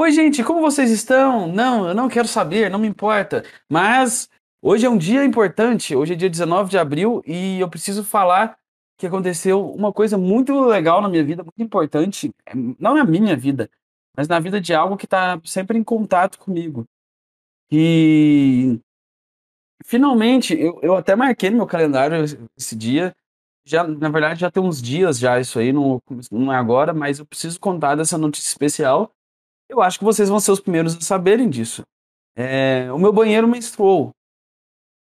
Oi, gente, como vocês estão? Não, eu não quero saber, não me importa. Mas hoje é um dia importante, hoje é dia 19 de abril e eu preciso falar que aconteceu uma coisa muito legal na minha vida, muito importante, é, não na minha vida, mas na vida de algo que está sempre em contato comigo. E finalmente, eu, eu até marquei no meu calendário esse dia, já, na verdade já tem uns dias já isso aí, não, não é agora, mas eu preciso contar dessa notícia especial eu acho que vocês vão ser os primeiros a saberem disso. É, o meu banheiro menstruou.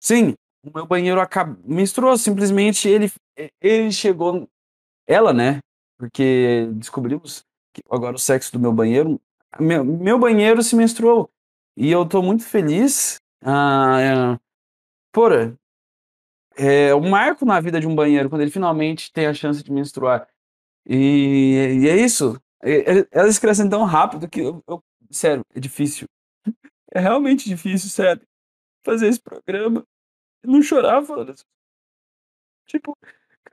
Sim, o meu banheiro acabou, menstruou. Simplesmente ele, ele chegou. Ela, né? Porque descobrimos que agora o sexo do meu banheiro. Meu, meu banheiro se menstruou. E eu tô muito feliz. Ah, é, porra, é um marco na vida de um banheiro quando ele finalmente tem a chance de menstruar. E, e é isso. Elas crescem tão rápido que eu, eu, sério, é difícil. É realmente difícil, sério. Fazer esse programa. não chorar falando assim. Tipo,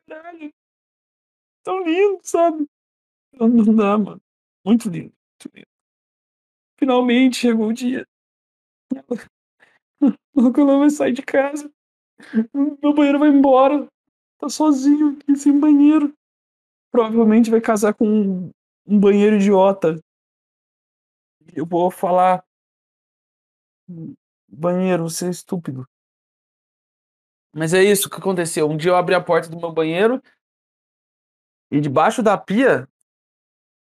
caralho. Tão lindo, sabe? Não, não dá, mano. Muito lindo, muito lindo. Finalmente chegou o dia. Logo ela vai sair de casa. Meu banheiro vai embora. Tá sozinho aqui, sem banheiro. Provavelmente vai casar com um banheiro idiota. Eu vou falar. Banheiro, você é estúpido. Mas é isso que aconteceu. Um dia eu abri a porta do meu banheiro e debaixo da pia,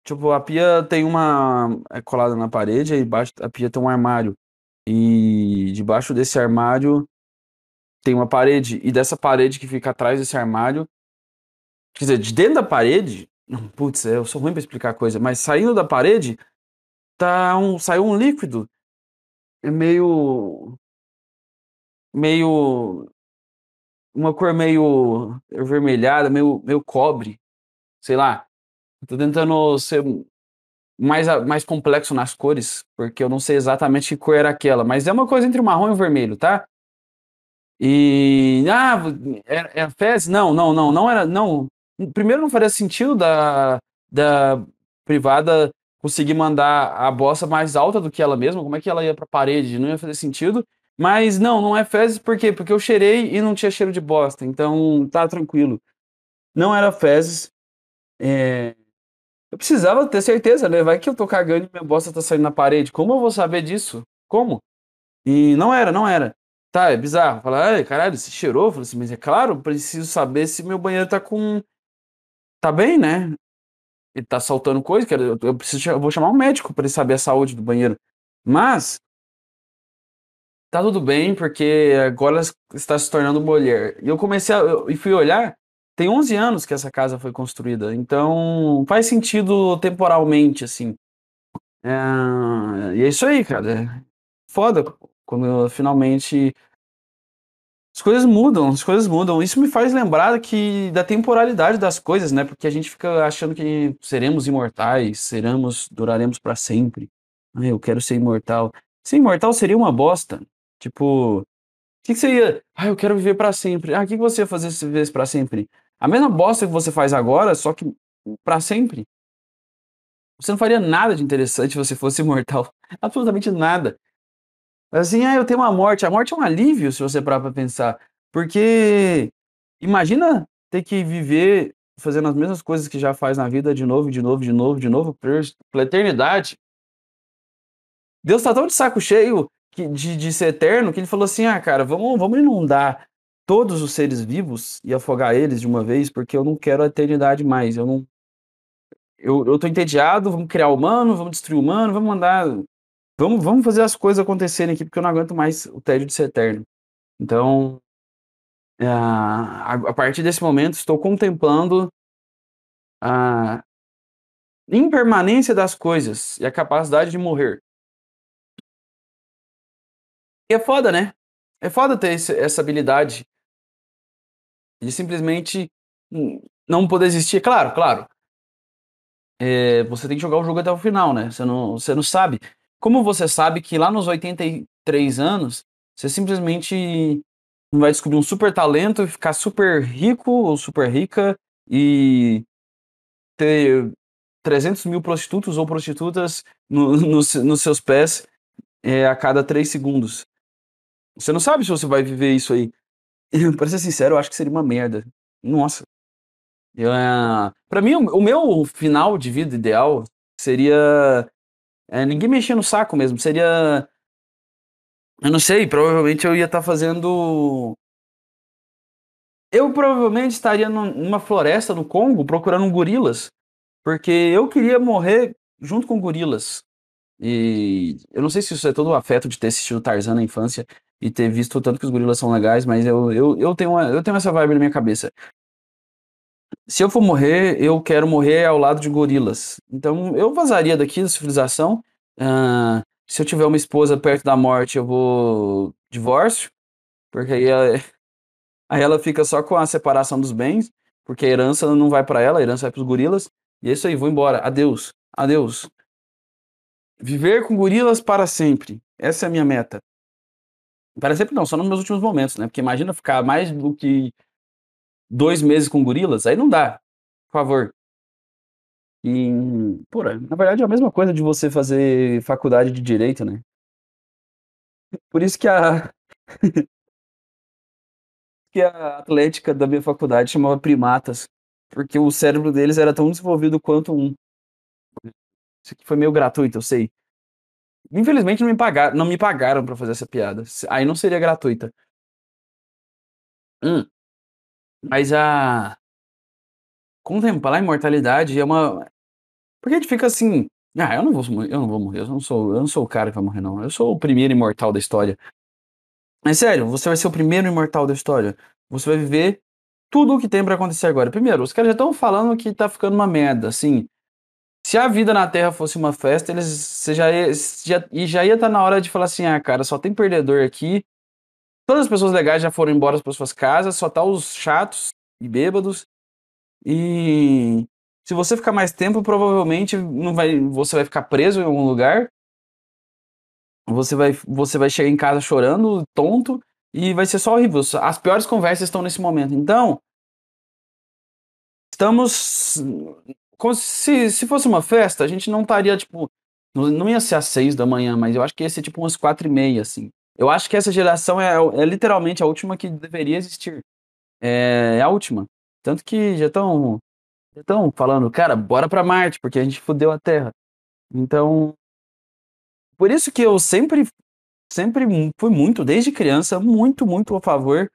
tipo, a pia tem uma. é colada na parede, e debaixo da pia tem um armário. E debaixo desse armário tem uma parede. E dessa parede que fica atrás desse armário. Quer dizer, de dentro da parede Putz, eu sou ruim pra explicar coisa, mas saindo da parede, tá um, saiu um líquido. É meio. Meio. Uma cor meio avermelhada, meio, meio cobre. Sei lá. Tô tentando ser mais, mais complexo nas cores, porque eu não sei exatamente que cor era aquela, mas é uma coisa entre o marrom e o vermelho, tá? E. Ah, é, é fezes? Não, não, não, não era. Não, Primeiro, não faria sentido da, da privada conseguir mandar a bosta mais alta do que ela mesma. Como é que ela ia pra parede? Não ia fazer sentido. Mas não, não é fezes, por quê? Porque eu cheirei e não tinha cheiro de bosta. Então, tá tranquilo. Não era fezes. É... Eu precisava ter certeza, né? Vai que eu tô cagando e minha bosta tá saindo na parede. Como eu vou saber disso? Como? E não era, não era. Tá, é bizarro. Falar, ai, caralho, se cheirou? Eu falei assim, mas é claro, preciso saber se meu banheiro tá com tá bem, né? Ele tá saltando coisa, que eu, preciso, eu vou chamar um médico para ele saber a saúde do banheiro. Mas tá tudo bem, porque agora está se tornando mulher. E eu comecei a, e fui olhar, tem 11 anos que essa casa foi construída, então faz sentido temporalmente, assim. É, e é isso aí, cara. É foda quando finalmente as coisas mudam, as coisas mudam. Isso me faz lembrar que da temporalidade das coisas, né? Porque a gente fica achando que seremos imortais, seremos, duraremos para sempre. Ah, eu quero ser imortal. Ser imortal seria uma bosta. Tipo, o que, que seria? Ah, eu quero viver para sempre. Ah, o que, que você ia fazer se vivesse para sempre? A mesma bosta que você faz agora, só que para sempre. Você não faria nada de interessante se você fosse imortal. Absolutamente nada. Assim, ah, eu tenho uma morte. A morte é um alívio, se você parar pra pensar. Porque imagina ter que viver fazendo as mesmas coisas que já faz na vida de novo, de novo, de novo, de novo, pela eternidade. Deus tá tão de saco cheio que, de, de ser eterno que ele falou assim: ah, cara, vamos, vamos inundar todos os seres vivos e afogar eles de uma vez, porque eu não quero a eternidade mais. Eu não. Eu, eu tô entediado, vamos criar humano, vamos destruir humano, vamos mandar Vamos, vamos fazer as coisas acontecerem aqui, porque eu não aguento mais o tédio de ser eterno. Então, é, a, a partir desse momento, estou contemplando a impermanência das coisas e a capacidade de morrer. E é foda, né? É foda ter esse, essa habilidade de simplesmente não poder existir. Claro, claro. É, você tem que jogar o jogo até o final, né? Você não, você não sabe. Como você sabe que lá nos 83 anos, você simplesmente vai descobrir um super talento e ficar super rico ou super rica e ter 300 mil prostitutos ou prostitutas no, no, nos seus pés é, a cada três segundos. Você não sabe se você vai viver isso aí. pra ser sincero, eu acho que seria uma merda. Nossa. Eu, é, pra mim, o meu final de vida ideal seria é, ninguém mexer no saco mesmo. Seria. Eu não sei, provavelmente eu ia estar tá fazendo. Eu provavelmente estaria numa floresta no Congo procurando gorilas. Porque eu queria morrer junto com gorilas. E eu não sei se isso é todo o afeto de ter assistido Tarzan na infância e ter visto tanto que os gorilas são legais, mas eu, eu, eu, tenho, uma, eu tenho essa vibe na minha cabeça. Se eu for morrer, eu quero morrer ao lado de gorilas. Então eu vazaria daqui da civilização. Uh, se eu tiver uma esposa perto da morte, eu vou divórcio, porque aí ela, aí ela fica só com a separação dos bens, porque a herança não vai para ela, a herança vai para os gorilas. E é isso aí, vou embora. Adeus. Adeus. Viver com gorilas para sempre. Essa é a minha meta. Para sempre não, só nos meus últimos momentos, né? Porque imagina ficar mais do que dois meses com gorilas, aí não dá. Por favor. E, porra, na verdade é a mesma coisa de você fazer faculdade de direito, né? Por isso que a que a atlética da minha faculdade chamava primatas, porque o cérebro deles era tão desenvolvido quanto um. Isso aqui foi meio gratuito, eu sei. Infelizmente não me pagaram, não me pagaram para fazer essa piada. Aí não seria gratuita. Hum. Mas a contemplar a imortalidade é uma porque a gente fica assim, ah, eu não vou, eu não vou morrer, eu não sou, eu não sou o cara que vai morrer não. Eu sou o primeiro imortal da história. Mas sério, você vai ser o primeiro imortal da história. Você vai viver tudo o que tem para acontecer agora. Primeiro, os caras já estão falando que tá ficando uma merda, assim. Se a vida na Terra fosse uma festa, eles você já ia, já, e já ia estar tá na hora de falar assim: ah, cara, só tem perdedor aqui. Todas as pessoas legais já foram embora para suas casas, só tá os chatos e bêbados. E se você ficar mais tempo, provavelmente não vai, você vai ficar preso em algum lugar. Você vai, você vai chegar em casa chorando, tonto, e vai ser só horrível. As piores conversas estão nesse momento. Então, estamos se, se fosse uma festa, a gente não estaria, tipo, não, ia ser às seis da manhã, mas eu acho que ia ser tipo umas quatro e meia, assim. Eu acho que essa geração é, é literalmente a última que deveria existir. É, é a última. Tanto que já estão já estão falando, cara, bora para Marte, porque a gente fudeu a Terra. Então, por isso que eu sempre, sempre fui muito, desde criança, muito, muito a favor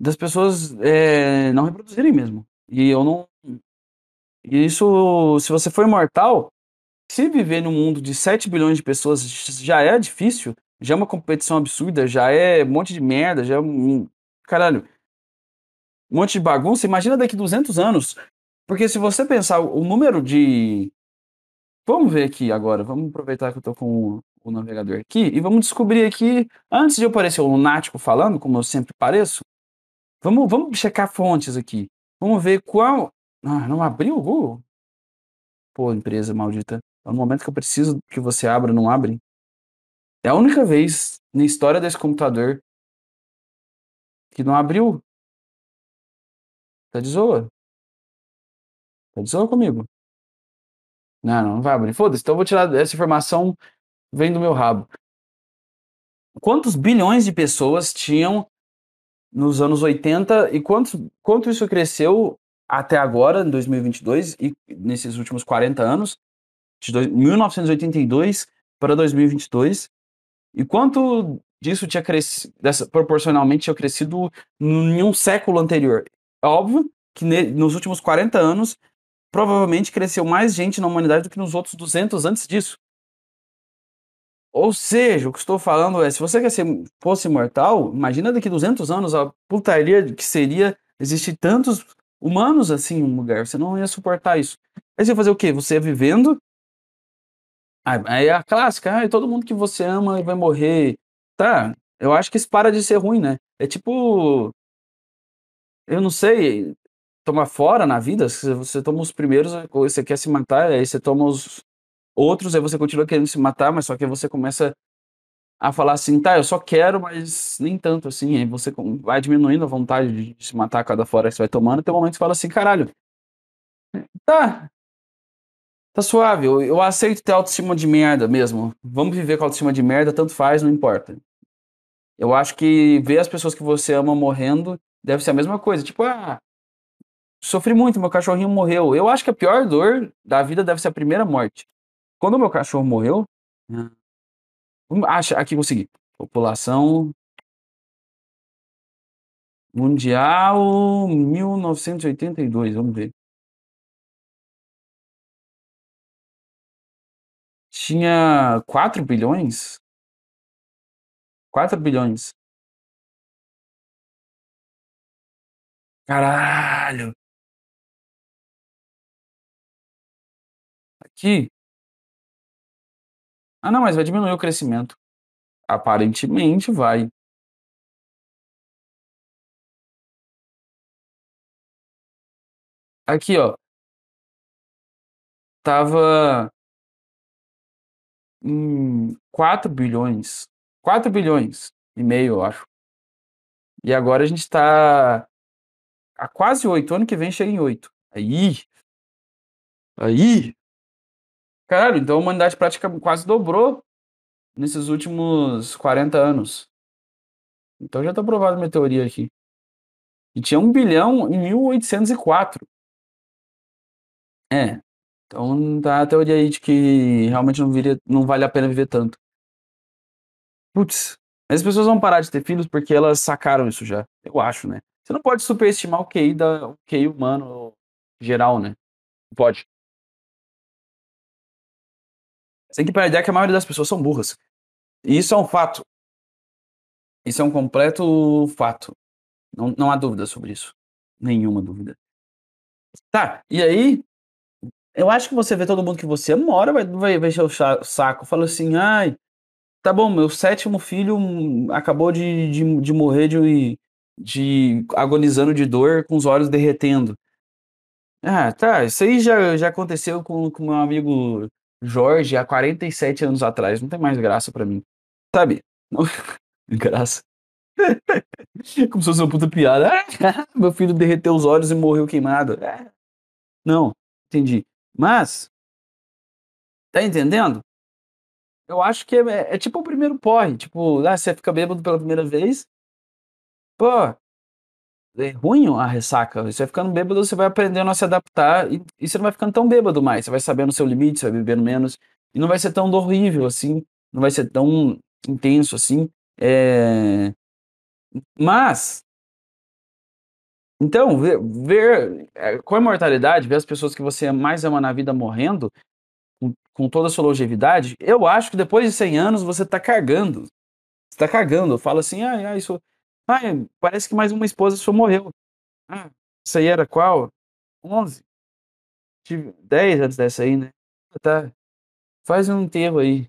das pessoas é, não reproduzirem mesmo. E eu não, e isso, se você for imortal, se viver num mundo de 7 bilhões de pessoas já é difícil, já é uma competição absurda, já é um monte de merda, já é um. Caralho. Um monte de bagunça. Imagina daqui 200 anos. Porque se você pensar o número de. Vamos ver aqui agora. Vamos aproveitar que eu tô com o navegador aqui e vamos descobrir aqui, antes de eu parecer o lunático falando, como eu sempre pareço, vamos, vamos checar fontes aqui. Vamos ver qual ah, não abriu o Google? Pô, empresa maldita. No momento que eu preciso que você abra, não abre. É a única vez na história desse computador que não abriu. Tá de zoa? Tá de zoa comigo? Não, não, vai abrir. Foda-se, então eu vou tirar essa informação, vem do meu rabo. Quantos bilhões de pessoas tinham nos anos 80 e quanto, quanto isso cresceu até agora, em 2022, e nesses últimos 40 anos, de 1982 para 2022, e quanto disso tinha crescido, proporcionalmente tinha crescido em um século anterior. É óbvio que nos últimos 40 anos, provavelmente cresceu mais gente na humanidade do que nos outros 200 antes disso. Ou seja, o que estou falando é, se você quer ser, fosse imortal, imagina daqui 200 anos a putaria que seria existir tantos humanos assim em um lugar. Você não ia suportar isso. Aí você ia fazer o quê? Você ia vivendo. Aí é a clássica, ah, todo mundo que você ama vai morrer. Tá, eu acho que isso para de ser ruim, né? É tipo. Eu não sei. Tomar fora na vida, você toma os primeiros, você quer se matar, aí você toma os outros, aí você continua querendo se matar, mas só que você começa a falar assim, tá, eu só quero, mas nem tanto assim. Aí você vai diminuindo a vontade de se matar a cada fora que você vai tomando, até o momento que você fala assim, caralho, tá, Tá suave, eu, eu aceito ter autoestima de merda mesmo. Vamos viver com autoestima de merda, tanto faz, não importa. Eu acho que ver as pessoas que você ama morrendo deve ser a mesma coisa. Tipo, ah, sofri muito, meu cachorrinho morreu. Eu acho que a pior dor da vida deve ser a primeira morte. Quando meu cachorro morreu. Acha, aqui consegui. População mundial 1982, vamos ver. Tinha 4 bilhões? 4 bilhões. Caralho! Aqui. Ah, não, mas vai diminuir o crescimento. Aparentemente vai. Aqui, ó. Tava em 4 bilhões. 4 bilhões e meio, eu acho. E agora a gente está a quase 8. Ano que vem chega em 8. Aí. Aí. Caralho, então a humanidade prática quase dobrou nesses últimos 40 anos. Então já tá provado minha teoria aqui. E tinha 1 bilhão em 1804. É. Então tá a teoria aí de que realmente não, viria, não vale a pena viver tanto. Putz, as pessoas vão parar de ter filhos porque elas sacaram isso já. Eu acho, né? Você não pode superestimar o QI, da, o QI humano geral, né? Não pode. Você tem que perder que a maioria das pessoas são burras. E isso é um fato. Isso é um completo fato. Não, não há dúvida sobre isso. Nenhuma dúvida. Tá, e aí, eu acho que você vê todo mundo que você hora vai, vai, vai encher o saco. Fala assim, ai, tá bom, meu sétimo filho acabou de, de, de morrer de, de agonizando de dor com os olhos derretendo. Ah, tá, isso aí já, já aconteceu com o meu amigo Jorge há 47 anos atrás. Não tem mais graça para mim. Sabe? Não... graça. Como se fosse uma puta piada. Meu filho derreteu os olhos e morreu queimado. Ah. Não, entendi. Mas, tá entendendo? Eu acho que é, é, é tipo o primeiro porre. Tipo, ah, você fica bêbado pela primeira vez. Pô, é ruim a ressaca. Você vai ficando bêbado, você vai aprendendo a se adaptar e, e você não vai ficando tão bêbado mais. Você vai sabendo o seu limite, você vai bebendo menos. E não vai ser tão horrível assim. Não vai ser tão intenso assim. É... Mas, então, ver, ver é, com a imortalidade, ver as pessoas que você mais ama na vida morrendo, com, com toda a sua longevidade, eu acho que depois de 100 anos você tá cagando. Você tá cagando. Eu falo assim, ah, isso. Ah, parece que mais uma esposa sua morreu. Ah, isso aí era qual? 11? Tive 10 antes dessa aí, né? Tá. Faz um enterro aí.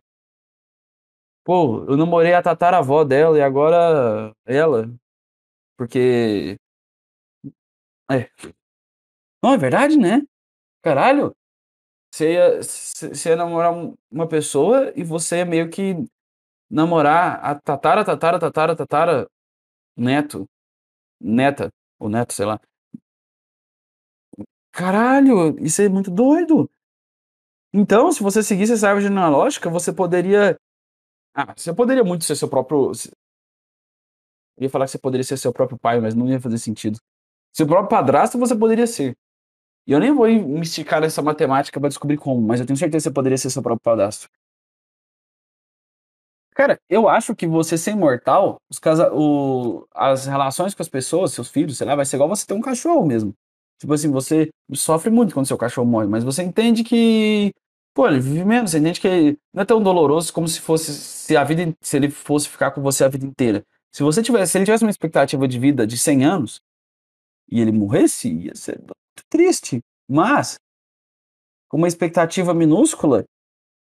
Pô, eu namorei a tataravó dela e agora ela. Porque é. Não, é verdade, né? Caralho. Você ia, você ia namorar uma pessoa e você ia meio que namorar a tatara, tatara, tatara, tatara, neto. Neta. Ou neto, sei lá. Caralho, isso é muito doido. Então, se você seguisse essa árvore genealógica, você poderia. Ah, você poderia muito ser seu próprio. Eu ia falar que você poderia ser seu próprio pai, mas não ia fazer sentido. Seu próprio padrasto você poderia ser. E eu nem vou me esticar nessa matemática para descobrir como, mas eu tenho certeza que você poderia ser seu próprio padrasto. Cara, eu acho que você ser imortal, os casa, o, as relações com as pessoas, seus filhos, sei lá, vai ser igual você ter um cachorro mesmo. Tipo assim, você sofre muito quando seu cachorro morre, mas você entende que, pô, ele vive menos, você entende que não é tão doloroso como se fosse se a vida se ele fosse ficar com você a vida inteira. Se você tivesse, se ele tivesse uma expectativa de vida de 100 anos, e ele morresse, ia ser muito triste. Mas, com uma expectativa minúscula,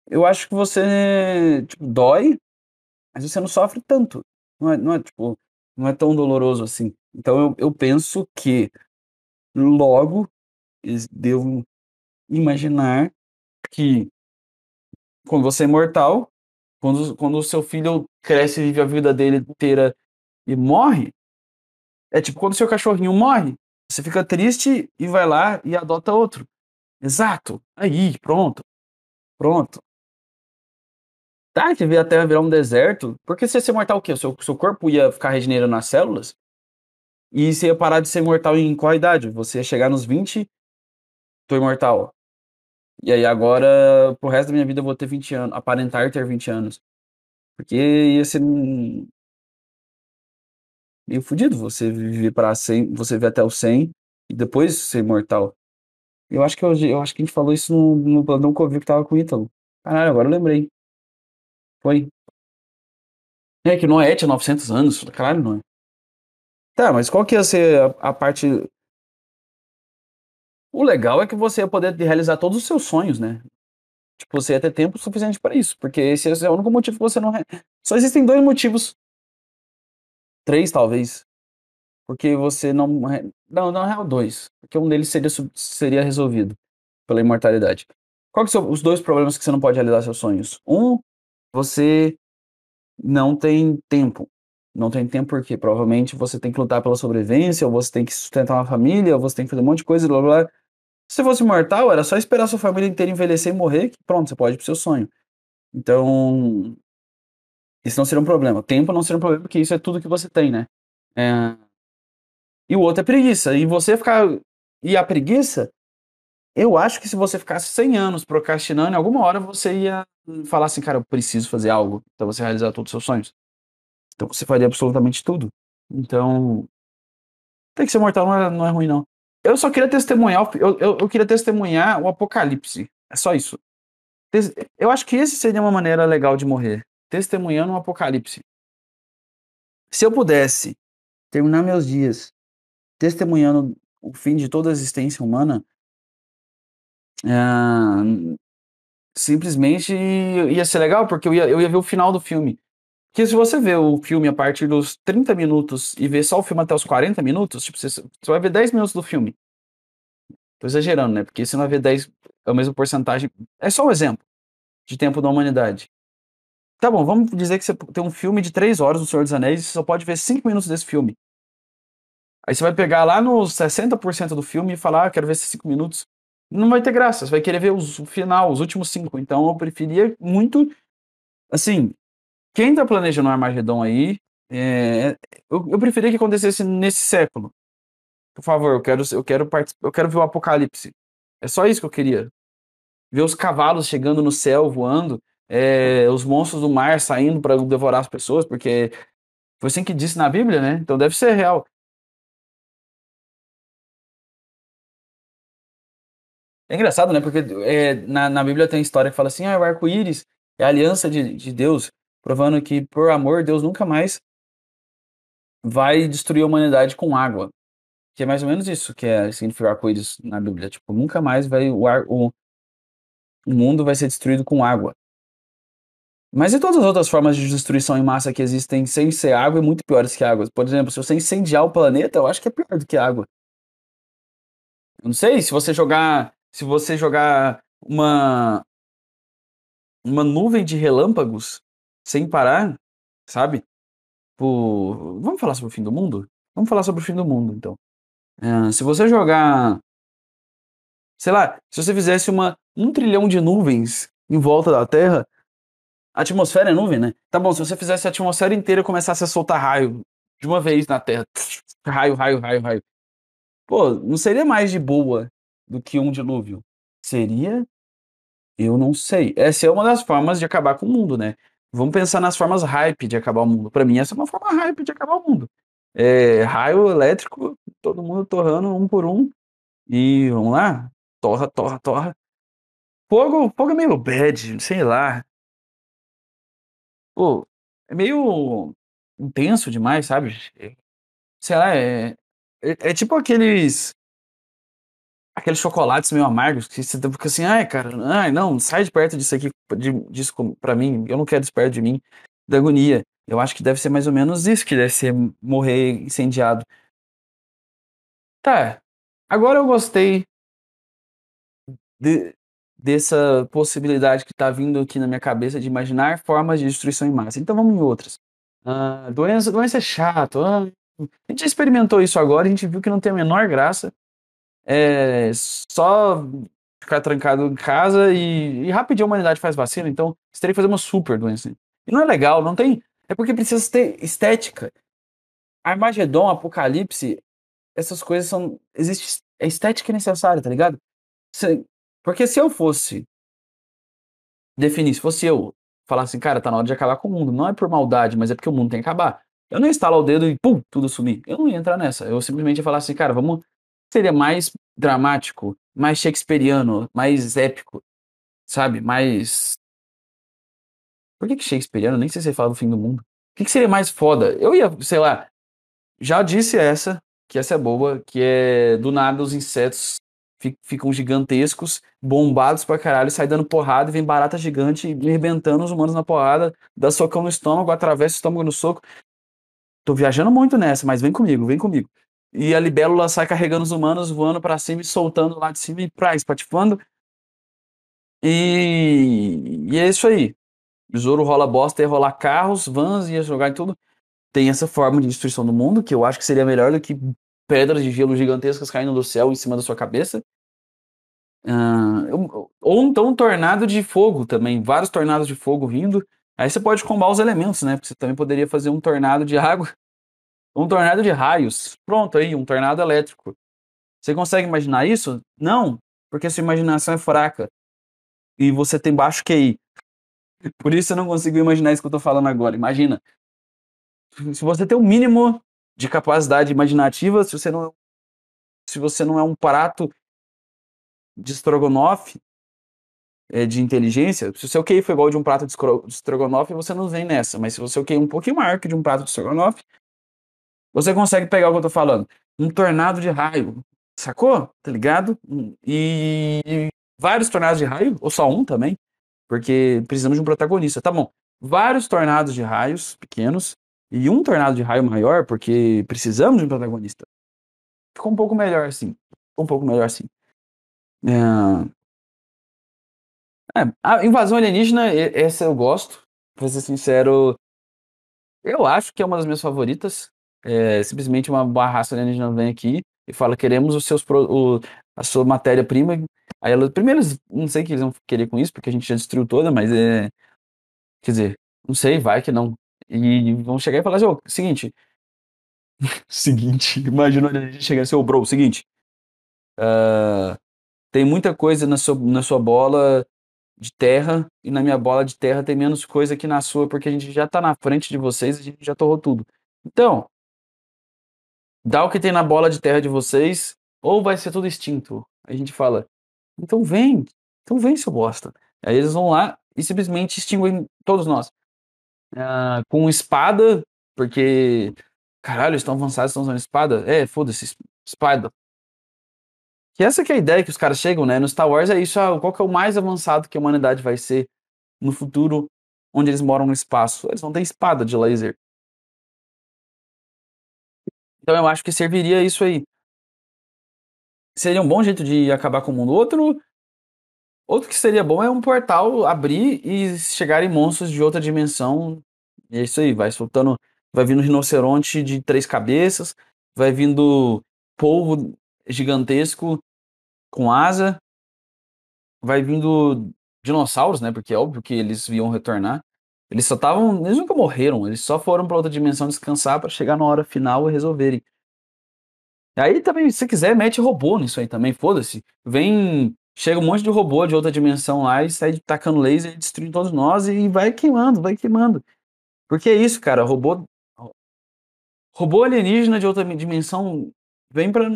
eu acho que você tipo, dói, mas você não sofre tanto. Não é, não é, tipo, não é tão doloroso assim. Então eu, eu penso que logo eles devam imaginar que quando você é imortal, quando, quando o seu filho cresce e vive a vida dele inteira e morre, é tipo quando seu cachorrinho morre, você fica triste e vai lá e adota outro. Exato. Aí, pronto. Pronto. Tá, que veio até virar um deserto. Porque se ser mortal o quê? O seu, seu corpo ia ficar regenerando as células? E você ia parar de ser mortal em qual idade? Você ia chegar nos 20, tô imortal. E aí agora, pro resto da minha vida, eu vou ter 20 anos, aparentar ter 20 anos. Porque ia ser meio fudido você viver para 100, você viver até o 100 e depois ser imortal. Eu acho que eu, eu acho que a gente falou isso no, no plantão que eu vi que tava com o Ítalo. Caralho, agora eu lembrei. Foi. É que Noé tinha 900 anos. Caralho, não é. Tá, mas qual que ia ser a, a parte. O legal é que você ia poder realizar todos os seus sonhos, né? Tipo, você ia ter tempo suficiente para isso. Porque esse é o único motivo que você não. Só existem dois motivos. Três, talvez. Porque você não. Não, na real, dois. Porque um deles seria, seria resolvido pela imortalidade. Qual que são os dois problemas que você não pode realizar seus sonhos? Um, você não tem tempo. Não tem tempo porque provavelmente você tem que lutar pela sobrevivência, ou você tem que sustentar uma família, ou você tem que fazer um monte de coisa, blá blá. Se fosse mortal, era só esperar sua família inteira envelhecer e morrer, que pronto, você pode ir pro seu sonho. Então, isso não seria um problema. Tempo não seria um problema, porque isso é tudo que você tem, né? É... E o outro é preguiça. E você ficar. E a preguiça, eu acho que se você ficasse 100 anos procrastinando, em alguma hora você ia falar assim, cara, eu preciso fazer algo para você realizar todos os seus sonhos. Então você faria absolutamente tudo. Então, tem que ser mortal não é, não é ruim, não. Eu só queria testemunhar, eu, eu, eu, queria testemunhar o apocalipse. É só isso. Eu acho que esse seria uma maneira legal de morrer. Testemunhando um apocalipse. Se eu pudesse terminar meus dias testemunhando o fim de toda a existência humana, é, simplesmente ia ser legal, porque eu ia, eu ia ver o final do filme. Porque se você vê o filme a partir dos 30 minutos e ver só o filme até os 40 minutos, tipo, você, você vai ver 10 minutos do filme. Tô exagerando, né? Porque você não vai ver 10, é a mesma porcentagem. É só um exemplo de tempo da humanidade. Tá bom, vamos dizer que você tem um filme de 3 horas do Senhor dos Anéis e você só pode ver 5 minutos desse filme. Aí você vai pegar lá nos 60% do filme e falar, ah, quero ver esses 5 minutos. Não vai ter graça, você vai querer ver os, o final, os últimos 5. Então eu preferia muito, assim, quem tá planejando o Armagedon aí, é, eu, eu preferia que acontecesse nesse século. Por favor, eu quero, eu quero eu quero ver o apocalipse. É só isso que eu queria. Ver os cavalos chegando no céu, voando, é, os monstros do mar saindo para devorar as pessoas, porque foi assim que disse na Bíblia, né? Então deve ser real. É engraçado, né? Porque é, na, na Bíblia tem história que fala assim: ah, o arco-íris é a aliança de, de Deus provando que, por amor, Deus nunca mais vai destruir a humanidade com água. Que é mais ou menos isso que é significar arco-íris na Bíblia. Tipo, nunca mais vai o, ar, o, o mundo vai ser destruído com água. Mas e todas as outras formas de destruição em massa que existem sem ser água e muito piores que água? Por exemplo, se você incendiar o planeta, eu acho que é pior do que água. Eu não sei, se você jogar, se você jogar uma uma nuvem de relâmpagos sem parar, sabe? Por... Vamos falar sobre o fim do mundo? Vamos falar sobre o fim do mundo, então. É, se você jogar. Sei lá, se você fizesse uma, um trilhão de nuvens em volta da Terra, a atmosfera é nuvem, né? Tá bom, se você fizesse a atmosfera inteira e começasse a soltar raio de uma vez na Terra. Raio, raio, raio, raio. Pô, não seria mais de boa do que um dilúvio? Seria? Eu não sei. Essa é uma das formas de acabar com o mundo, né? Vamos pensar nas formas hype de acabar o mundo. Para mim, essa é uma forma hype de acabar o mundo. É, raio elétrico, todo mundo torrando um por um. E vamos lá? Torra, torra, torra. Fogo, fogo é meio bad, sei lá. Pô, é meio intenso demais, sabe? Sei lá, é, é, é tipo aqueles aqueles chocolates meio amargos que você fica assim, ai, cara, ai, não, sai de perto disso aqui, de, disso pra mim, eu não quero isso perto de mim, da agonia. Eu acho que deve ser mais ou menos isso que deve ser morrer incendiado. Tá, agora eu gostei de, dessa possibilidade que tá vindo aqui na minha cabeça de imaginar formas de destruição em massa. Então vamos em outras. Ah, doença, doença é chato. Ah, a gente já experimentou isso agora, a gente viu que não tem a menor graça é, só ficar trancado em casa e, e rapidinho a humanidade faz vacina, então você teria que fazer uma super doença. E não é legal, não tem. É porque precisa ter estética. Armagedon, Apocalipse, essas coisas são. Existe. É estética necessária, tá ligado? Porque se eu fosse definir, se fosse eu falar assim, cara, tá na hora de acabar com o mundo, não é por maldade, mas é porque o mundo tem que acabar. Eu não instalar o dedo e pum, tudo sumir. Eu não ia entrar nessa. Eu simplesmente ia falar assim, cara, vamos. Seria mais dramático, mais shakespeariano, mais épico, sabe? Mais. Por que, que shakespeariano? Nem sei se você fala do fim do mundo. O que, que seria mais foda? Eu ia, sei lá. Já disse essa, que essa é boa, que é do nada os insetos ficam gigantescos, bombados pra caralho, sai dando porrada vem barata gigante arrebentando os humanos na porrada, dá socão no estômago, atravessa o estômago no soco. Tô viajando muito nessa, mas vem comigo, vem comigo. E a libélula sai carregando os humanos, voando para cima e soltando lá de cima e pra, espatifando. E... e é isso aí. Besouro rola bosta, ia rolar carros, vans, ia jogar em tudo. Tem essa forma de destruição do mundo, que eu acho que seria melhor do que pedras de gelo gigantescas caindo do céu em cima da sua cabeça. Uh, ou então um tornado de fogo também, vários tornados de fogo vindo. Aí você pode combar os elementos, né? Porque você também poderia fazer um tornado de água, um tornado de raios. Pronto aí, um tornado elétrico. Você consegue imaginar isso? Não, porque a sua imaginação é fraca. E você tem baixo QI. Por isso eu não consigo imaginar isso que eu tô falando agora. Imagina. Se você tem o um mínimo de capacidade imaginativa, se você não se você não é um prato de estrogonofe é, de inteligência, se o seu QI for igual de um prato de estrogonofe, você não vem nessa. Mas se o seu QI é um pouquinho maior que de um prato de estrogonofe, você consegue pegar o que eu tô falando. Um tornado de raio, sacou? Tá ligado? E, e vários tornados de raio, ou só um também, porque precisamos de um protagonista. Tá bom. Vários tornados de raios pequenos e um tornado de raio maior, porque precisamos de um protagonista. Ficou um pouco melhor assim. Um pouco melhor assim. É... É, a invasão alienígena, essa eu gosto. Pra ser sincero, eu acho que é uma das minhas favoritas. É, simplesmente uma barraça alienígena vem aqui e fala: queremos os seus o, a sua matéria-prima. Aí ela, primeiro, não sei o que eles vão querer com isso, porque a gente já destruiu toda, mas é. Quer dizer, não sei, vai que não. E vão chegar e falar assim, ô, seguinte. seguinte, imagina a gente chegar assim, ô, bro, seguinte. Uh, tem muita coisa na sua, na sua bola de terra e na minha bola de terra tem menos coisa que na sua, porque a gente já tá na frente de vocês, a gente já torrou tudo. Então, dá o que tem na bola de terra de vocês, ou vai ser tudo extinto. A gente fala, então vem, então vem, seu bosta. Aí eles vão lá e simplesmente extinguem todos nós uh, com espada, porque. Caralho, estão avançados, estão usando espada? É, foda-se, espada. Que essa que é a ideia que os caras chegam, né? No Star Wars é isso, ah, qual que é o mais avançado que a humanidade vai ser no futuro, onde eles moram no espaço? Eles vão ter espada de laser. Então eu acho que serviria isso aí. Seria um bom jeito de acabar com o mundo. Outro Outro que seria bom é um portal abrir e chegarem monstros de outra dimensão. E é isso aí, vai soltando. Vai vindo rinoceronte de três cabeças, vai vindo polvo gigantesco com asa, vai vindo dinossauros, né? Porque é óbvio que eles iam retornar. Eles só estavam. Eles nunca morreram, eles só foram para outra dimensão descansar para chegar na hora final e resolverem. Aí também, se quiser, mete robô nisso aí também, foda-se. Vem chega um monte de robô de outra dimensão lá e sai tacando laser e destruindo todos nós e vai queimando, vai queimando. Porque é isso, cara, robô robô alienígena de outra dimensão vem para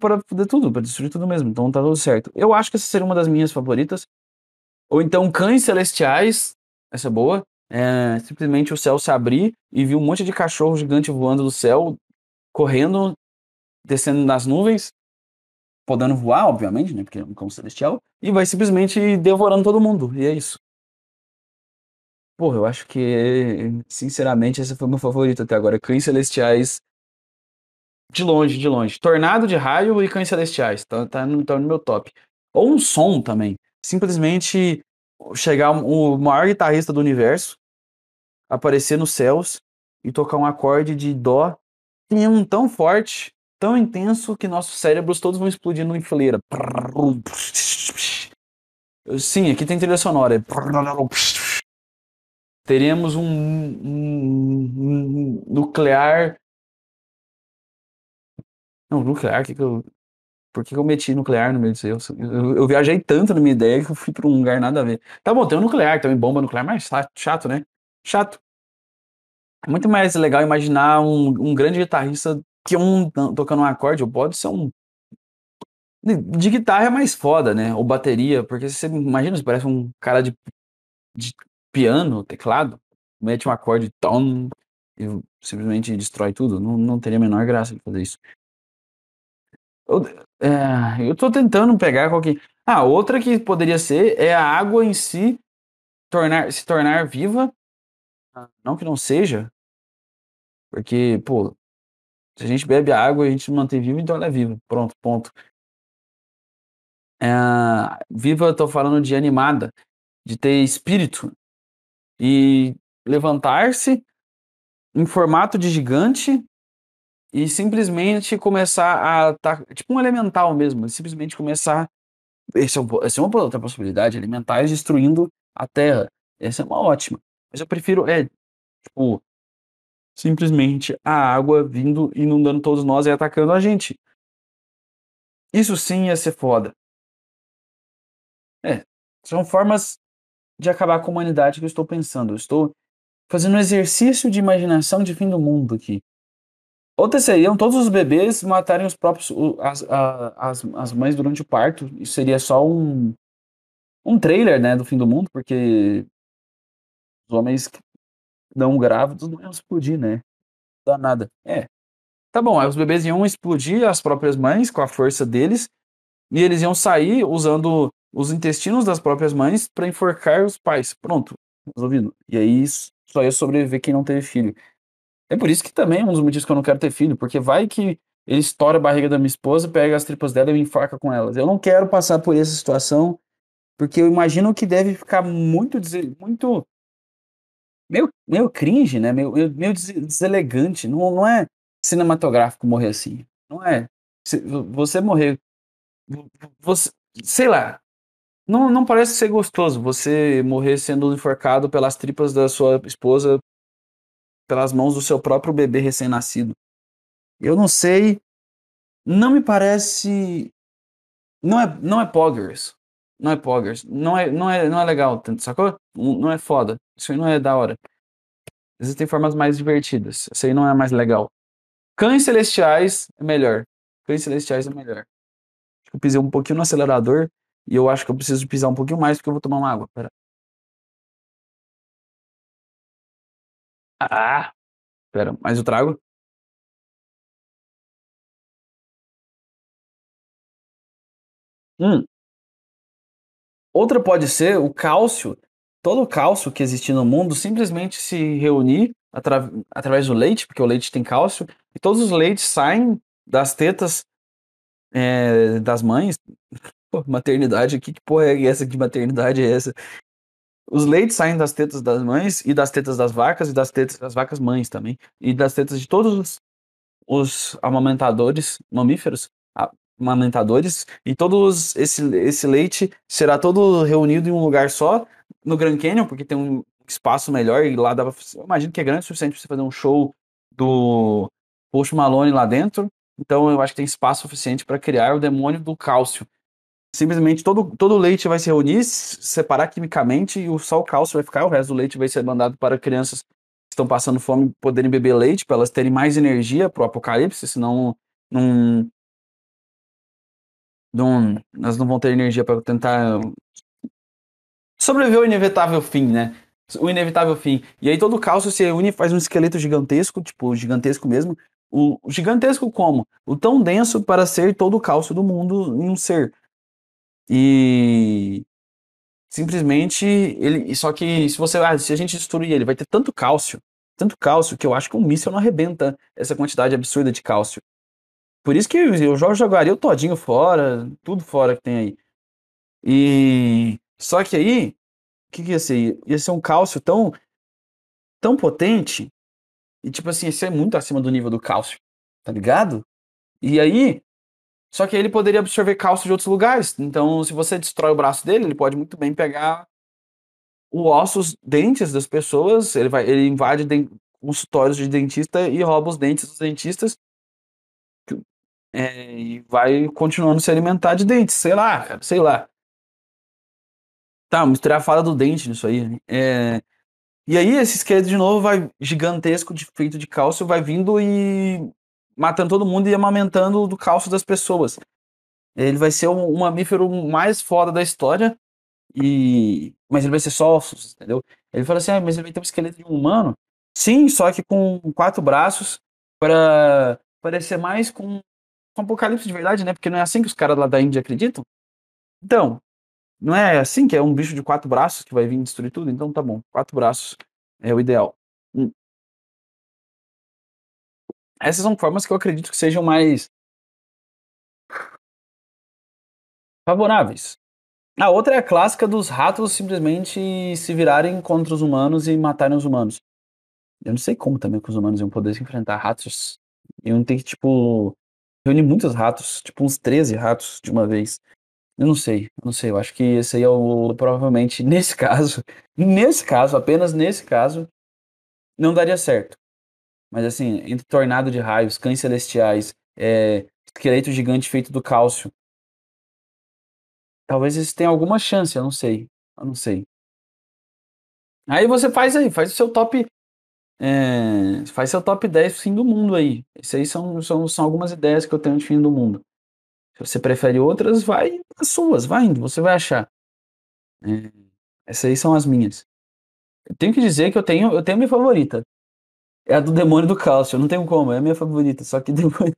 para fazer tudo, para destruir tudo mesmo. Então tá tudo certo. Eu acho que essa seria uma das minhas favoritas. Ou então cães celestiais, essa é boa. É, simplesmente o céu se abrir e vir um monte de cachorro gigante voando do céu, correndo, descendo nas nuvens podendo voar, obviamente, né? Porque é um cão celestial. E vai simplesmente devorando todo mundo. E é isso. Porra, eu acho que, sinceramente, esse foi o meu favorito até agora. Cães celestiais. De longe, de longe. Tornado de raio e cães celestiais. Tá, tá, no, tá no meu top. Ou um som também. Simplesmente chegar o maior guitarrista do universo, aparecer nos céus e tocar um acorde de dó tão forte tão intenso que nossos cérebros todos vão explodindo em fileira. Sim, aqui tem trilha sonora. Teremos um, um- um nuclear. Não, nuclear, que que eu. Por que que eu meti nuclear no meio disso? Eu, eu- eu viajei tanto na minha ideia que eu fui pra um lugar nada a ver. Tá bom, tem um nuclear, também bomba nuclear, mas chato, chato, né? Chato. É muito mais legal imaginar um, um grande guitarrista que um tocando um acorde, ou pode ser um. De, guitarra é mais foda, né? Ou bateria, porque você imagina, você parece um cara de, de piano, teclado, mete um acorde tom e simplesmente destrói tudo. Não, não teria a menor graça de fazer isso. Eu, é, eu tô tentando pegar qual que. Ah, outra que poderia ser é a água em si tornar, se tornar viva. Não que não seja, porque, pô, se a gente bebe água a gente se mantém vivo, então ela é viva. Pronto, ponto. É, viva, tô falando de animada, de ter espírito e levantar-se em formato de gigante e simplesmente começar a tá, tipo um elemental mesmo, simplesmente começar é essa é uma outra possibilidade, elementais destruindo a Terra. Essa é uma ótima. Mas eu prefiro é tipo simplesmente a água vindo inundando todos nós e atacando a gente. Isso sim ia ser foda. É, são formas de acabar com a humanidade que eu estou pensando. Eu estou fazendo um exercício de imaginação de fim do mundo aqui. Outra seriam todos os bebês matarem os próprios as, as, as mães durante o parto. Isso seria só um um trailer, né, do fim do mundo, porque os homens não grávidos não iam explodir, né? Não dá nada. É. Tá bom, aí os bebês iam explodir as próprias mães com a força deles e eles iam sair usando os intestinos das próprias mães para enforcar os pais. Pronto, resolvido. E aí só ia sobreviver quem não teve filho. É por isso que também é um dos motivos que eu não quero ter filho, porque vai que ele estoura a barriga da minha esposa, pega as tripas dela e me enforca com elas. Eu não quero passar por essa situação, porque eu imagino que deve ficar muito, muito meio, meio cringe, né? Meio, meio deselegante. Não, não é cinematográfico morrer assim. Não é. Você morrer. Você, sei lá. Não, não parece ser gostoso você morrer sendo enforcado pelas tripas da sua esposa pelas mãos do seu próprio bebê recém-nascido. Eu não sei, não me parece, não é, não é poggers, não é poggers, não é, não é, não é legal, sacou? Não é foda, isso aí não é da hora. Existem formas mais divertidas, isso aí não é mais legal. Cães celestiais é melhor, cães celestiais é melhor. Eu pisei um pouquinho no acelerador e eu acho que eu preciso pisar um pouquinho mais porque eu vou tomar uma água. Pera. Ah! Espera, mais eu trago? Hum. Outra pode ser o cálcio. Todo o cálcio que existe no mundo simplesmente se reunir atra através do leite, porque o leite tem cálcio, e todos os leites saem das tetas é, das mães. Pô, maternidade aqui, que porra é essa? Que maternidade é essa? Os leites saem das tetas das mães e das tetas das vacas e das tetas das vacas mães também. E das tetas de todos os, os amamentadores mamíferos, amamentadores, e todos esse, esse leite será todo reunido em um lugar só, no Grand Canyon, porque tem um espaço melhor e lá dá eu imagino que é grande o suficiente para você fazer um show do Post Malone lá dentro. Então eu acho que tem espaço suficiente para criar o demônio do cálcio, simplesmente todo, todo o leite vai se reunir, se separar quimicamente e só o cálcio vai ficar, o resto do leite vai ser mandado para crianças que estão passando fome poderem beber leite, para elas terem mais energia para o apocalipse, senão não, não, elas não vão ter energia para tentar sobreviver ao inevitável fim, né? O inevitável fim. E aí todo o cálcio se reúne e faz um esqueleto gigantesco, tipo, gigantesco mesmo. O gigantesco como? O tão denso para ser todo o cálcio do mundo em um ser. E simplesmente ele. Só que se você. Ah, se a gente destruir ele, vai ter tanto cálcio, tanto cálcio, que eu acho que um míssil não arrebenta essa quantidade absurda de cálcio. Por isso que eu jogaria o todinho fora, tudo fora que tem aí. E. Só que aí, o que, que ia ser? Ia ser um cálcio tão. tão potente. E tipo assim, ia ser muito acima do nível do cálcio. Tá ligado? E aí, Só que ele poderia absorver cálcio de outros lugares. Então, se você destrói o braço dele, ele pode muito bem pegar o osso, os dentes das pessoas, ele vai, ele invade consultórios de dentista e rouba os dentes dos dentistas é, e vai continuando se alimentar de dentes, sei lá, cara, sei lá. Tá, misturar a fala do dente nisso aí. É, e aí esse esqueleto de novo vai gigantesco, de, feito de cálcio, vai vindo e matando todo mundo e amamentando do cálcio das pessoas. Ele vai ser o, o mamífero mais foda da história, e mas ele vai ser só ossos, entendeu? Ele fala assim, ah, mas ele vai ter um esqueleto de um humano. Sim, só que com quatro braços para parecer mais com um apocalipse de verdade, né? Porque não é assim que os caras lá da Índia acreditam. Então, não é assim que é um bicho de quatro braços que vai vir destruir tudo? Então tá bom, quatro braços é o ideal. Hum. Essas são formas que eu acredito que sejam mais favoráveis. A outra é a clássica dos ratos simplesmente se virarem contra os humanos e matarem os humanos. Eu não sei como também que os humanos iam poder se enfrentar ratos. Iam ter que, tipo, reunir muitos ratos, tipo uns 13 ratos de uma vez. Eu não sei, eu não sei. Eu acho que esse aí é o. Provavelmente, nesse caso, nesse caso, apenas nesse caso, não daria certo. Mas assim, entre tornado de raios, cães celestiais, é, esqueleto gigante feito do cálcio. Talvez eles tenham alguma chance, eu não sei. Eu não sei. Aí você faz aí, faz o seu top é, faz seu top 10 fim do mundo aí. Isso aí são, são, são algumas ideias que eu tenho de fim do mundo. Se você prefere outras, vai as suas, vai indo, você vai achar. É, essas aí são as minhas. Eu tenho que dizer que eu tenho, eu tenho a minha favorita. É a do demônio do cálcio. Não tenho como, é a minha favorita. Só que depois.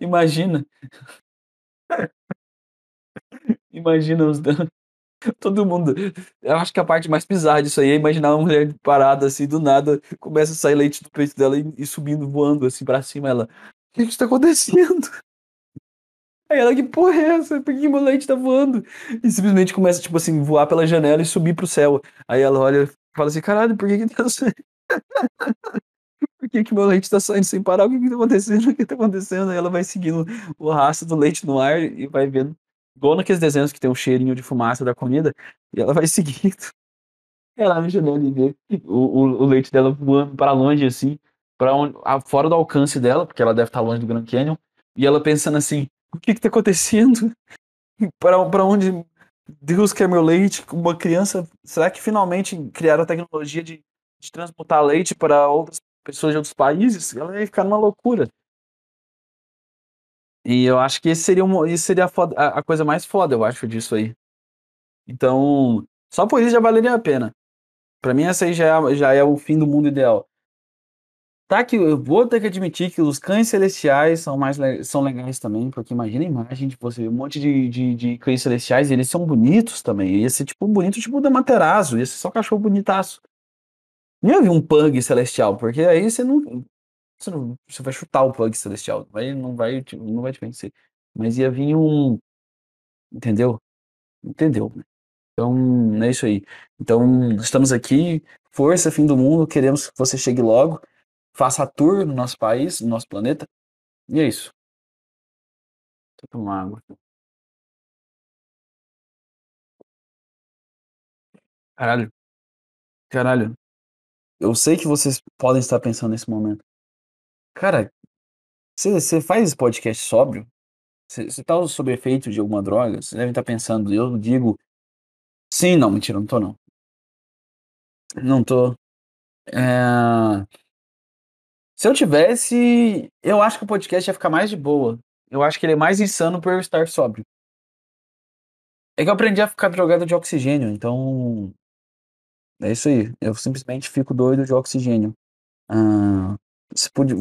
Imagina. Imagina os danos. Todo mundo. Eu acho que a parte mais bizarra disso aí é imaginar uma mulher parada assim, do nada, começa a sair leite do peito dela e, e subindo, voando assim pra cima. Ela, o que que está acontecendo? Aí ela, que porra é essa? Por que meu leite tá voando? E simplesmente começa, tipo assim, voar pela janela e subir pro céu. Aí ela olha e fala assim, caralho, por que que tá por que que meu leite tá saindo sem parar? O que que tá acontecendo? O que tá acontecendo? Aí ela vai seguindo o rastro do leite no ar e vai vendo igual naqueles desenhos que tem um cheirinho de fumaça da comida, e ela vai seguindo. Ela na janela e vê o, o, o, leite dela voando para longe, assim, para fora do alcance dela, porque ela deve estar longe do Grand Canyon, e ela pensando assim: o que que tá acontecendo? para onde Deus quer meu leite? Uma criança, será que finalmente criaram a tecnologia de, de transmutar leite para outras pessoas de outros países? Ela ia ficar numa loucura. E eu acho que esse seria, um, isso seria a, foda, a, a, coisa mais foda, eu acho, disso aí. Então, só por isso já valeria a pena. Pra mim, essa aí já é, já é o fim do mundo ideal. Tá que eu vou ter que admitir que os cães celestiais são mais são legais também, porque imagina a imagem de você, um monte de, de, de cães celestiais, e eles são bonitos também. Ia ser tipo bonito, tipo da Materazo, ia ser só cachorro bonitaço. Não ia vir um pug celestial, porque aí você não. Você, não, você vai chutar o Pug Celestial, vai, não, vai, não vai te vencer. Mas ia vir um. Entendeu? Entendeu? Então, é isso aí. Então, estamos aqui. Força, fim do mundo. Queremos que você chegue logo. Faça a tour no nosso país, no nosso planeta. E é isso. Vou tomar água. Caralho. Caralho. Eu sei que vocês podem estar pensando nesse momento. Cara, você faz podcast sóbrio? Você tá sob efeito de alguma droga? Você deve estar pensando, eu digo. Sim, não, mentira, não tô não. Não tô. É... Se eu tivesse, eu acho que o podcast ia ficar mais de boa. Eu acho que ele é mais insano por eu estar sóbrio. É que eu aprendi a ficar drogado de oxigênio, então. É isso aí. Eu simplesmente fico doido de oxigênio. Ah, você pode,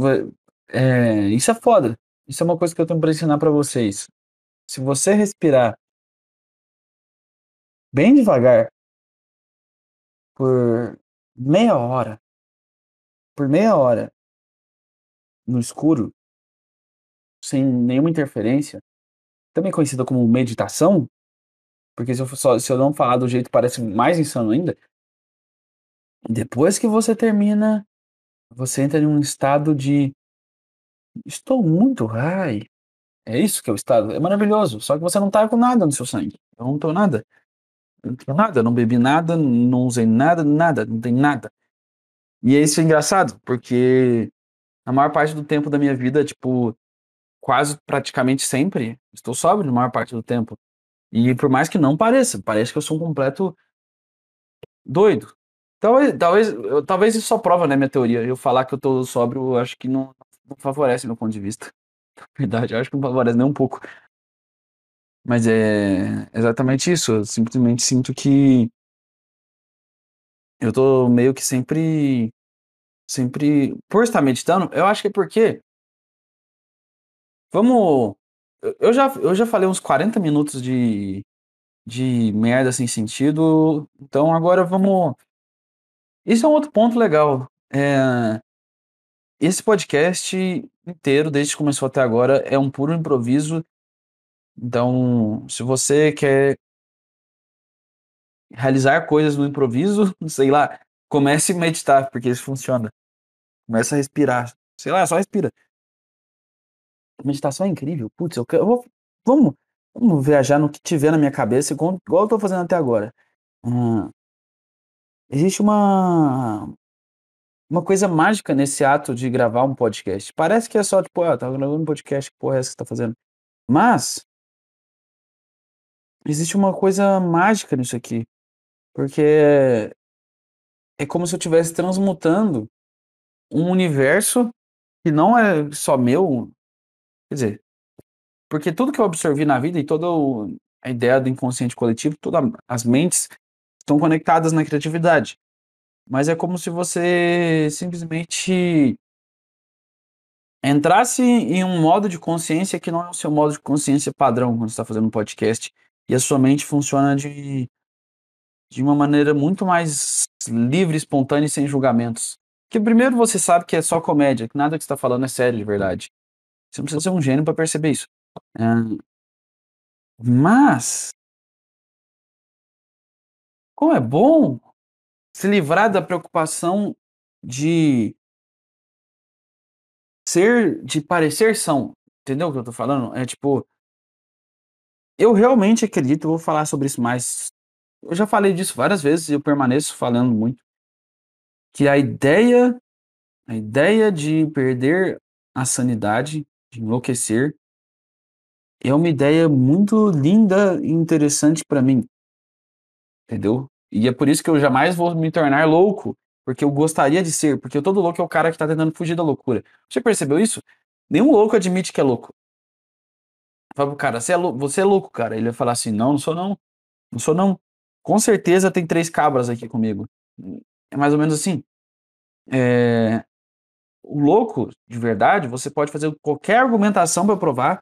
é, isso é foda. Isso é uma coisa que eu tenho para ensinar para vocês. Se você respirar bem devagar por meia hora, por meia hora no escuro, sem nenhuma interferência, também conhecida como meditação, porque se eu, só, se eu não falar do jeito parece mais insano ainda. Depois que você termina você entra em um estado de estou muito high. É isso que é o estado. É maravilhoso. Só que você não tá com nada no seu sangue. Eu não tô nada. Eu não tenho nada. Não bebi nada, não usei nada, nada. Não tem nada. E é isso é engraçado, porque a maior parte do tempo da minha vida, tipo, quase praticamente sempre, estou sóbrio na maior parte do tempo. E por mais que não pareça, parece que eu sou um completo doido. Talvez, talvez, eu- talvez isso só prova, né, minha teoria. Eu falar que eu tô sóbrio, eu acho que não, não favorece meu ponto de vista. Na verdade, eu acho que não favorece nem um pouco. Mas é exatamente isso. Eu simplesmente sinto que eu tô meio que sempre, sempre, por estar meditando, eu acho que é porque, vamos, eu- já, eu já falei uns 40 minutos de, de merda sem sentido, então agora vamos, isso é um outro ponto legal. É, esse podcast inteiro, desde que começou até agora, é um puro improviso. Então, se você quer realizar coisas no improviso, sei lá, comece a meditar, porque isso funciona. Começa a respirar. Sei lá, só respira. Meditação é incrível. Putz, eu, quero. Vamos, vamos viajar no que tiver na minha cabeça, igual, igual eu tô fazendo até agora. Hum, existe uma. Uma coisa mágica nesse ato de gravar um podcast. Parece que é só, tipo, ah, tá gravando um podcast, que porra é essa que tá fazendo? Mas, existe uma coisa mágica nisso aqui. Porque é como se eu estivesse transmutando um universo que não é só meu. Quer dizer, porque tudo que eu absorvi na vida e toda a ideia do inconsciente coletivo, todas as mentes estão conectadas na criatividade. Mas é como se você simplesmente entrasse em um modo de consciência que não é o seu modo de consciência padrão quando está fazendo um podcast. E a sua mente funciona de, de uma maneira muito mais livre, espontânea e sem julgamentos. Porque primeiro você sabe que é só comédia, que nada que está falando é sério de verdade. Você não precisa ser um gênio para perceber isso. É, mas, como é bom se livrar da preocupação de ser, de parecer são. Entendeu o que eu tô falando? É tipo, eu realmente acredito, vou falar sobre isso mais. Eu já falei disso várias vezes e eu permaneço falando muito. Que a ideia, a ideia de perder a sanidade, de enlouquecer, é uma ideia muito linda e interessante para mim. Entendeu? E é por isso que eu jamais vou me tornar louco, porque eu gostaria de ser, porque todo louco é o cara que tá tentando fugir da loucura. Você percebeu isso? Nenhum louco admite que é louco. Fala pro cara, você é, lou- você é louco, cara. Ele vai falar assim: não, não sou não. Não sou não. Com certeza tem três cabras aqui comigo. É mais ou menos assim. É, O louco, de verdade, você pode fazer qualquer argumentação para provar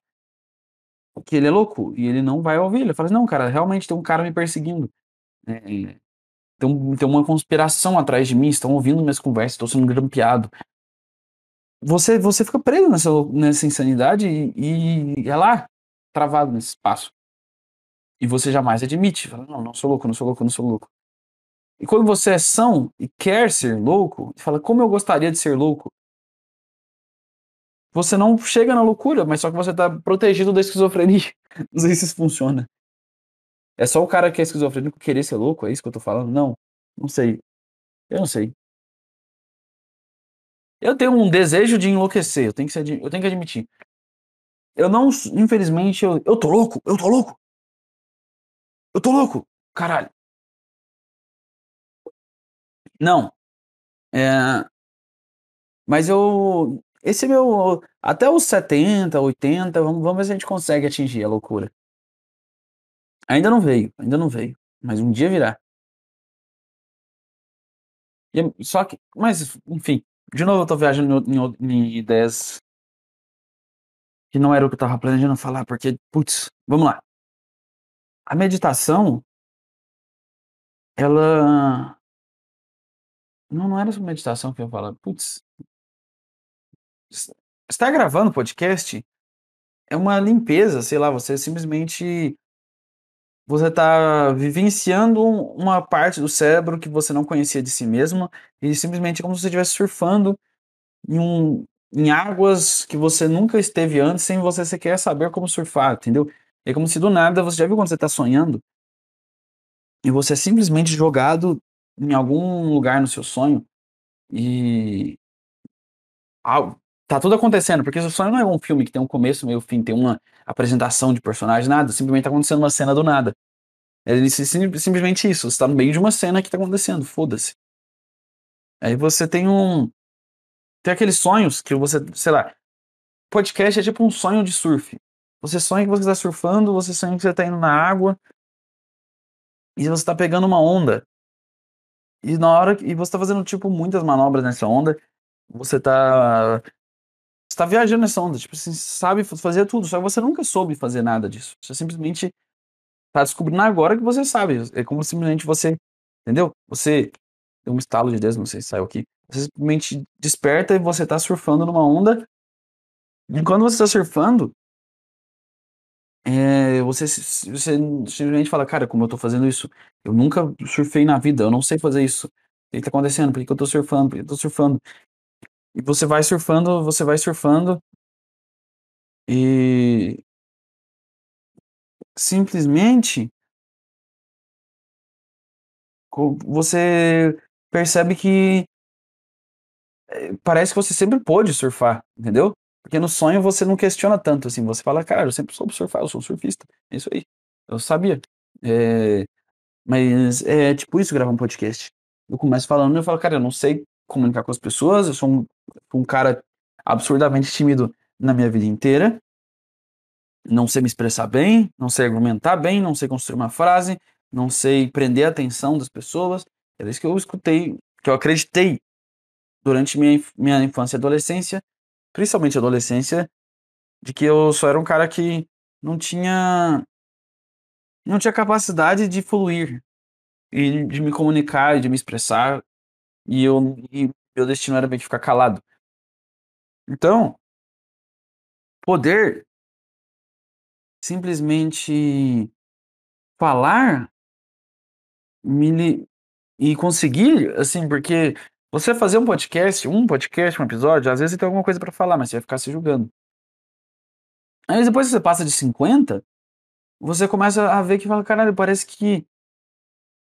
que ele é louco e ele não vai ouvir. Ele fala assim, não, cara, realmente tem um cara me perseguindo. É, tem, um- uma conspiração atrás de mim, estão ouvindo minhas conversas, estou sendo grampeado. Você, você fica preso nessa, nessa insanidade e, e é lá, travado nesse espaço. E você jamais admite. Fala, não, não sou louco, não sou louco, não sou louco. E quando você é são e quer ser louco, fala, como eu gostaria de ser louco? Você não chega na loucura, mas só que você tá protegido da esquizofrenia. Não sei se isso funciona. É só o cara que é esquizofrênico querer ser louco? É isso que eu tô falando? Não. Não sei. Eu não sei. Eu tenho um desejo de enlouquecer, eu tenho que, ser, eu tenho que admitir. Eu não, infelizmente, eu, eu tô louco, eu tô louco. Eu tô louco, caralho. Não. É, mas eu. Esse é meu. Até os 70, 80, vamos, vamos ver se a gente consegue atingir a loucura. Ainda não veio, ainda não veio. Mas um dia virá. E só que. Mas, enfim. De novo eu tô viajando em, o- em ideias que não era o que eu tava planejando falar, porque, putz, vamos lá. A meditação, ela. Não, não era sobre meditação que eu ia falar. Putz. es- Estar gravando podcast é uma limpeza, sei lá, você simplesmente. Você tá vivenciando um- uma parte do cérebro que você não conhecia de si mesmo e simplesmente é como se você estivesse surfando em um, em águas que você nunca esteve antes sem você sequer saber como surfar, entendeu? É como se do nada, você já viu quando você tá sonhando? E você é simplesmente jogado em algum lugar no seu sonho e tá tudo acontecendo, porque o sonho não é um filme que tem um começo, meio fim, tem uma apresentação de personagem, nada, simplesmente tá acontecendo uma cena do nada. É simplesmente isso, você tá no meio de uma cena que tá acontecendo, foda-se. Aí você tem um. Tem aqueles sonhos que você, sei lá. Podcast é tipo um sonho de surf. Você sonha que você está surfando, você sonha que você está indo na água e você está pegando uma onda. E na hora e você está fazendo tipo muitas manobras nessa onda, você está está viajando nessa onda, tipo assim, sabe fazer tudo, só que você nunca soube fazer nada disso. Você simplesmente está descobrindo agora que você sabe. É como simplesmente você, entendeu? Você deu um estalo de Deus, não sei se saiu aqui. Você simplesmente desperta e você está surfando numa onda. E quando você está surfando, é, você, você simplesmente fala, cara, como eu tô fazendo isso? Eu nunca surfei na vida, eu não sei fazer isso. O que tá acontecendo? Por que, que eu tô surfando? Por que eu tô surfando? E você vai surfando, você vai surfando. E simplesmente você percebe que eh, parece que você sempre pôde surfar, entendeu? Porque no sonho você não questiona tanto, assim, você fala, cara, eu sempre soube surfar, eu sou surfista, é isso aí, eu sabia. É, mas é tipo isso gravar um podcast. Eu começo falando e eu falo, cara, eu não sei comunicar com as pessoas, eu sou um, um cara absurdamente tímido na minha vida inteira, não sei me expressar bem, não sei argumentar bem, não sei construir uma frase, não sei prender a atenção das pessoas. Era isso que eu escutei, que eu acreditei durante minha, minha infância e adolescência, principalmente adolescência, de que eu só era um cara que não tinha não tinha capacidade de fluir e de me comunicar de me expressar e eu e meu destino era meio que ficar calado. Então, poder simplesmente falar me e conseguir assim, porque você fazer um podcast, um podcast, um episódio, às vezes você tem alguma coisa para falar, mas você vai ficar se julgando. Aí depois que você passa de 50, você começa a ver que fala, caralho, parece que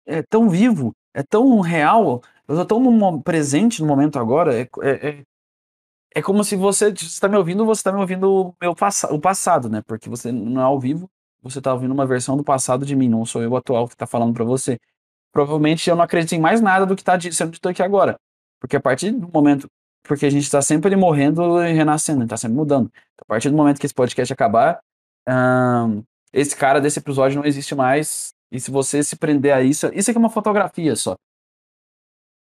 é tão vivo, é tão real, eu tô tão no, presente no momento agora, é, é, é, é como se você está me ouvindo, você está me ouvindo o, meu o passado, né? Porque você não é ao vivo, você está ouvindo uma versão do passado de mim, não sou eu atual que está falando para você. Provavelmente eu não acredito em mais nada do que está sendo dito aqui agora. Porque a partir do momento. Porque a gente está sempre morrendo e renascendo, está sempre mudando. A partir do momento que esse podcast acabar, esse cara desse episódio não existe mais. E se você se prender a isso, isso aqui é uma fotografia só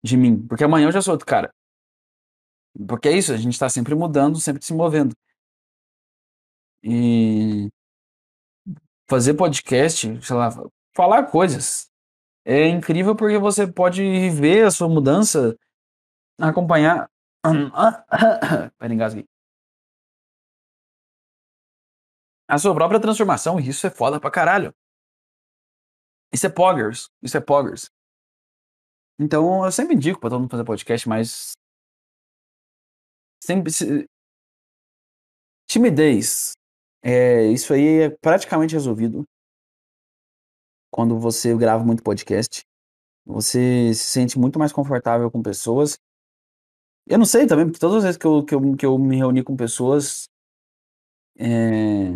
de mim. Porque amanhã eu já sou outro cara. Porque é isso, a gente está sempre mudando, sempre se movendo. E fazer podcast, sei lá, falar coisas. É incrível porque você pode ver a sua mudança acompanhar. Pera, engasguei. A sua própria transformação, isso é foda pra caralho. Isso é poggers. Isso é poggers. Então, eu sempre indico pra todo mundo fazer podcast, mas. Sempre. Se... Timidez. É, isso aí é praticamente resolvido. Quando você grava muito podcast, você se sente muito mais confortável com pessoas eu não sei também, porque todas as vezes que eu, que eu, que eu me reuni com pessoas. É...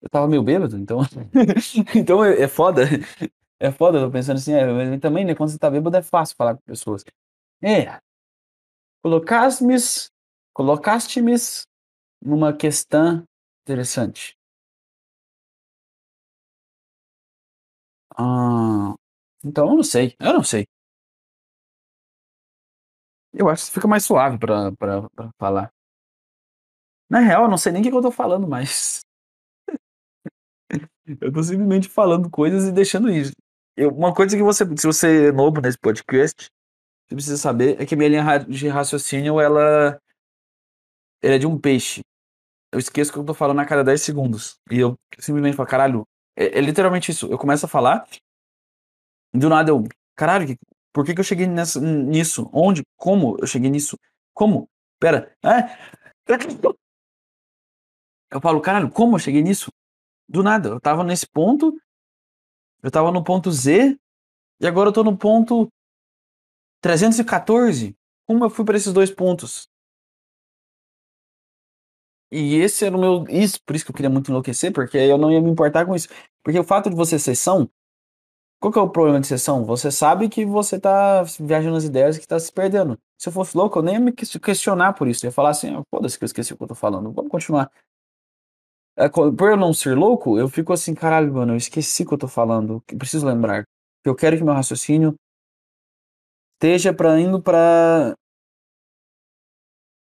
Eu tava meio bêbado, então. então é, é, foda. É foda, eu tô pensando assim, é, também, né? Quando você tá bêbado é fácil falar com pessoas. É. Colocaste-me. Numa questão interessante. Ah, então eu não sei, eu não sei. Eu acho que fica mais suave pra, pra, pra falar. Na real, eu não sei nem o que eu tô falando mais. eu tô simplesmente falando coisas e deixando isso. Eu, uma coisa que você, se você é novo nesse podcast, você precisa saber é que a minha linha de raciocínio, ela, ela é de um peixe. Eu esqueço que eu tô falando a cada 10 segundos. E eu simplesmente falo, caralho, é, é literalmente isso. Eu começo a falar, do nada eu, caralho, por que, que eu cheguei nessa, nisso? Onde? Como eu cheguei nisso? Como? Espera, hã? Eu falo: "Caralho, como eu cheguei nisso?". Do nada, eu estava nesse ponto eu estava no ponto Z, e agora eu tô no ponto 314. Como eu fui pra esses 2 pontos? E esse era o meu isso, por isso que eu queria muito enlouquecer, porque eu não ia me importar com isso. Porque o fato de você ser são qual que é o problema de ser são? Você sabe que você tá viajando nas ideias e que tá se perdendo. Se eu fosse louco, eu nem ia me ques questionar por isso, eu ia falar assim: "Ah, foda-se que eu esqueci o que eu tô falando, vamos continuar". É por eu não ser louco, eu fico assim: "Caralho, mano, eu esqueci o que eu tô falando, preciso lembrar". Eu quero que meu raciocínio esteja pra indo pra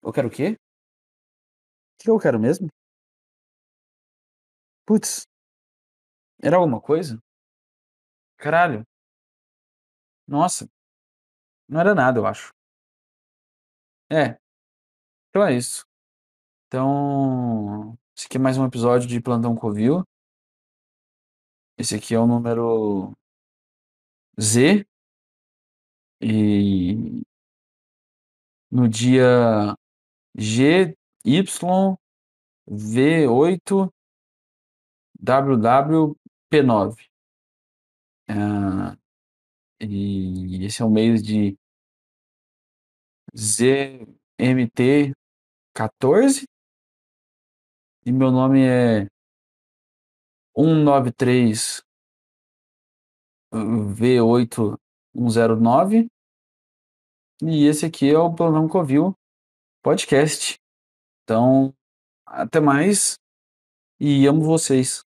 Eu quero o quê? Que eu quero mesmo? Puts. Era alguma coisa? Caralho. Nossa. Não era nada, eu acho. É. Então é isso. Então, esse aqui é mais um episódio de Plantão Covil. Esse aqui é o número Z. E no dia GYV8 WW P9. Hã, e esse é o mês de ZMT14. E meu nome é 193 V8109. E esse aqui é o Plantão Covil podcast. Então, até mais, e amo vocês.